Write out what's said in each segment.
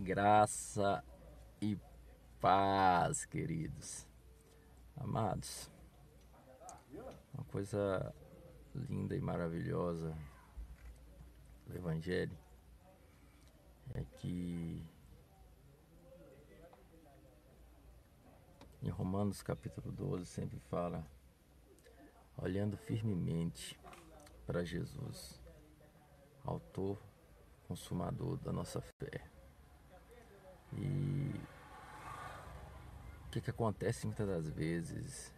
Graça e paz, queridos. Amados, uma coisa linda e maravilhosa do Evangelho é que em Romanos capítulo 12 sempre fala olhando firmemente para Jesus, autor, consumador da nossa fé. E o que, que acontece muitas das vezes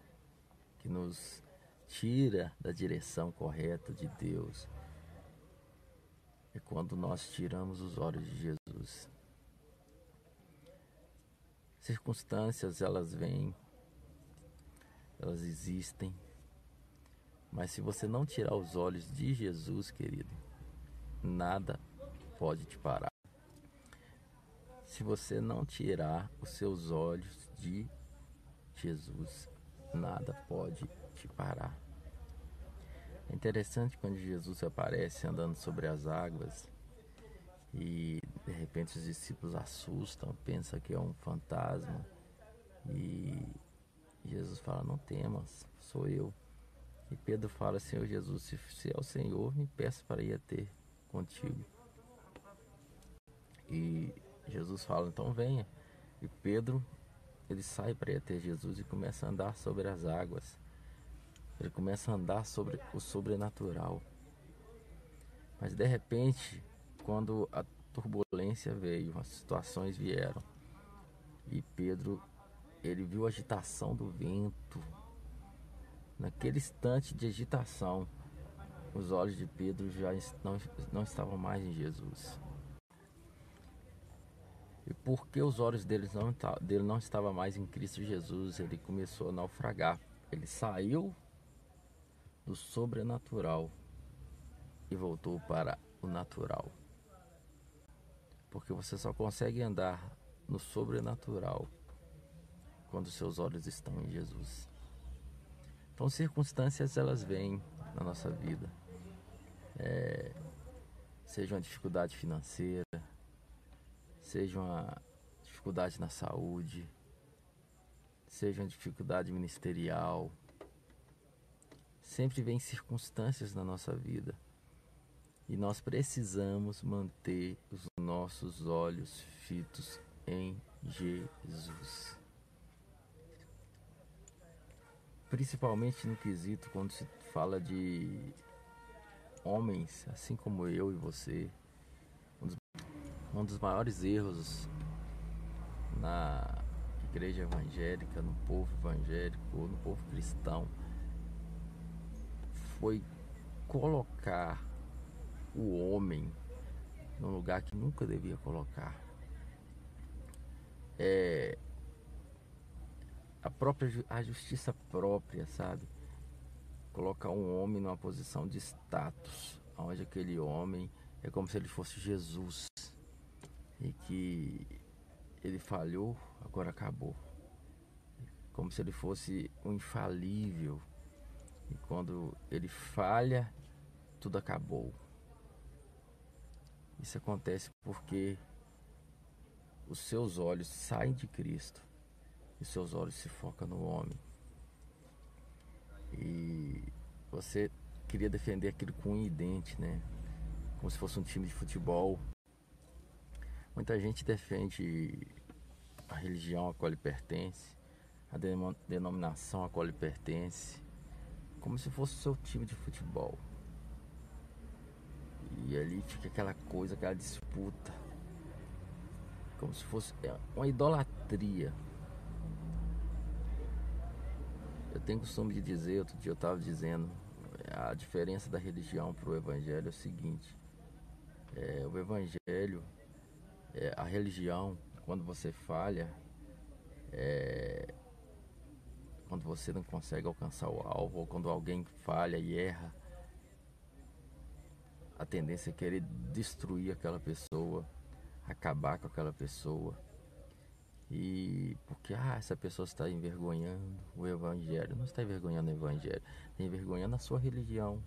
que nos tira da direção correta de Deus é quando nós tiramos os olhos de Jesus. Circunstâncias elas vêm, elas existem, mas se você não tirar os olhos de Jesus, querido, nada pode te parar. Se você não tirar os seus olhos de Jesus, nada pode te parar. É interessante quando Jesus aparece andando sobre as águas e de repente os discípulos assustam, pensam que é um fantasma e Jesus fala: Não temas, sou eu. E Pedro fala: Senhor Jesus, se é o Senhor, me peça para ir ter contigo. E Jesus fala: Então venha. E Pedro ele sai para ir ter Jesus e começa a andar sobre as águas. Ele começa a andar sobre o sobrenatural. Mas de repente, quando a turbulência veio, as situações vieram, e Pedro, ele viu a agitação do vento. Naquele instante de agitação, os olhos de Pedro já não, não estavam mais em Jesus. E porque os olhos dele não, dele não estavam mais em Cristo Jesus, ele começou a naufragar. Ele saiu do sobrenatural e voltou para o natural. Porque você só consegue andar no sobrenatural quando seus olhos estão em Jesus. Então, circunstâncias elas vêm na nossa vida, é, seja uma dificuldade financeira, seja uma dificuldade na saúde, seja uma dificuldade ministerial, Sempre vem circunstâncias na nossa vida e nós precisamos manter os nossos olhos fitos em Jesus. Principalmente no quesito quando se fala de homens, assim como eu e você. Um dos, maiores erros na igreja evangélica, no povo evangélico, no povo cristão, foi colocar o homem num lugar que nunca devia colocar. É a própria a justiça própria, sabe? Colocar um homem numa posição de status, onde aquele homem é como se ele fosse Jesus e que ele falhou, agora acabou. Como se ele fosse um infalível, e quando ele falha, tudo acabou. Isso acontece porque os seus olhos saem de Cristo e seus olhos se focam no homem. E você queria defender aquilo com um dente, né? Como se fosse um time de futebol. Muita gente defende a religião a qual ele pertence, a denominação a qual ele pertence, como se fosse o seu time de futebol. E ali fica aquela coisa, aquela disputa. Como se fosse é uma idolatria. Eu tenho costume de dizer, outro dia eu estava dizendo, a diferença da religião para o evangelho é o seguinte. É, o evangelho, é, a religião, quando você falha, é, quando você não consegue alcançar o alvo, ou quando alguém falha e erra, a tendência é querer destruir aquela pessoa, acabar com aquela pessoa. E porque ah, essa pessoa está envergonhando o evangelho, não está envergonhando o evangelho, está envergonhando a sua religião.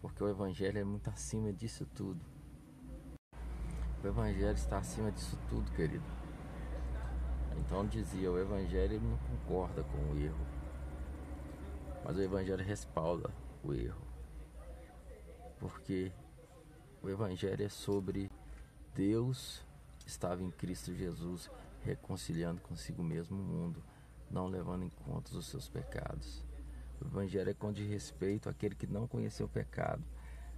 Porque o evangelho é muito acima disso tudo. O Evangelho está acima disso tudo, querido. Então dizia, o Evangelho não concorda com o erro. Mas o Evangelho respalda o erro. Porque o Evangelho é sobre Deus estava em Cristo Jesus reconciliando consigo mesmo o mundo, não levando em conta os seus pecados. O Evangelho é com de respeito àquele que não conheceu o pecado.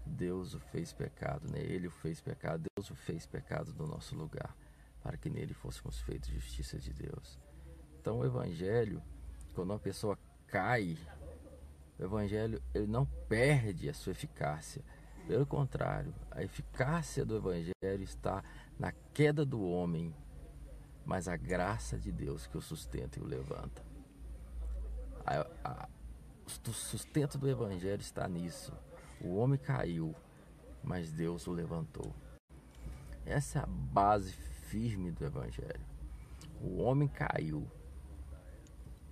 Deus o fez pecado, né? Ele o fez pecado, Deus o fez pecado no nosso lugar, para que nele fôssemos feitos justiça de Deus. Então o Evangelho, quando uma pessoa cai, o Evangelho ele não perde a sua eficácia. Pelo contrário, a eficácia do Evangelho está na queda do homem, mas a graça de Deus que o sustenta e o levanta. A, a, o sustento do Evangelho está nisso. O homem caiu, mas Deus o levantou. Essa é a base firme do Evangelho. O homem caiu,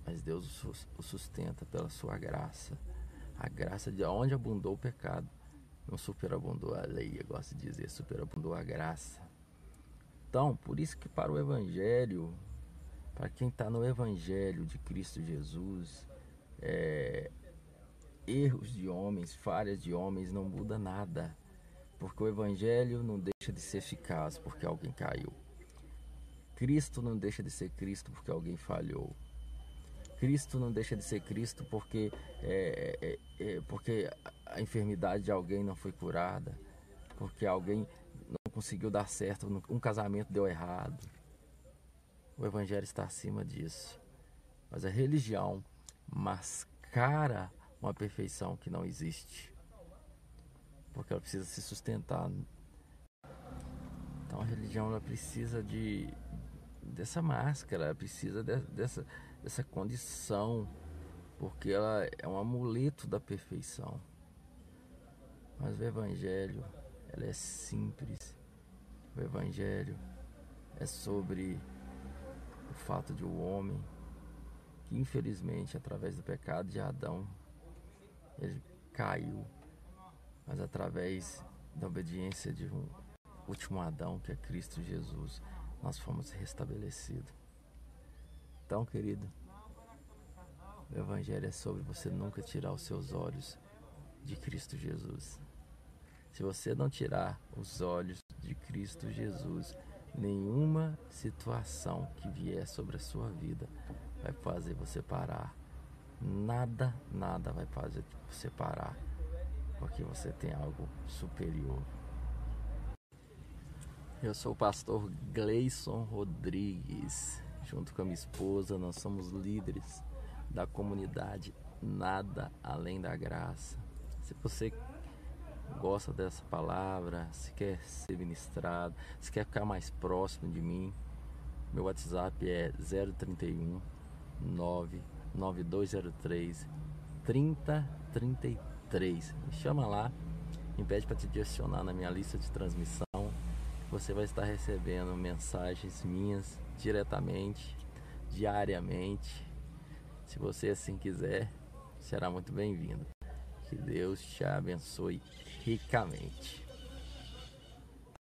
mas Deus o sustenta pela sua graça. A graça de onde abundou o pecado, não superabundou a lei, eu gosto de dizer, superabundou a graça. Então, por isso que para o Evangelho, para quem está no Evangelho de Cristo Jesus, é, erros de homens, falhas de homens não muda nada, porque o Evangelho não deixa de ser eficaz porque alguém caiu. Cristo não deixa de ser Cristo porque alguém falhou. Cristo não deixa de ser Cristo porque, é, é, é, porque a enfermidade de alguém não foi curada, porque alguém não conseguiu dar certo, um casamento deu errado. O Evangelho está acima disso. Mas a religião mascara uma perfeição que não existe, porque ela precisa se sustentar. Então a religião ela precisa de dessa máscara, ela precisa de, dessa dessa condição, porque ela é um amuleto da perfeição. Mas o Evangelho, ela é simples. O Evangelho é sobre o fato de o um homem que infelizmente através do pecado de Adão ele caiu, mas através da obediência de um último Adão, que é Cristo Jesus, nós fomos restabelecidos. Então, querido, o Evangelho é sobre você nunca tirar os seus olhos de Cristo Jesus. Se você não tirar os olhos de Cristo Jesus, nenhuma situação que vier sobre a sua vida vai fazer você parar. Nada, nada vai fazer você parar, porque você tem algo superior. Eu sou o pastor Gleison Rodrigues junto com a minha esposa, nós somos líderes da comunidade Nada Além da Graça. Se você gosta dessa palavra, se quer ser ministrado, se quer ficar mais próximo de mim, meu WhatsApp é 031 99203 3033. Me chama lá, me pede para te direcionar na minha lista de transmissão. Você vai estar recebendo mensagens minhas diretamente, diariamente. Se você assim quiser, será muito bem-vindo. Que Deus te abençoe ricamente.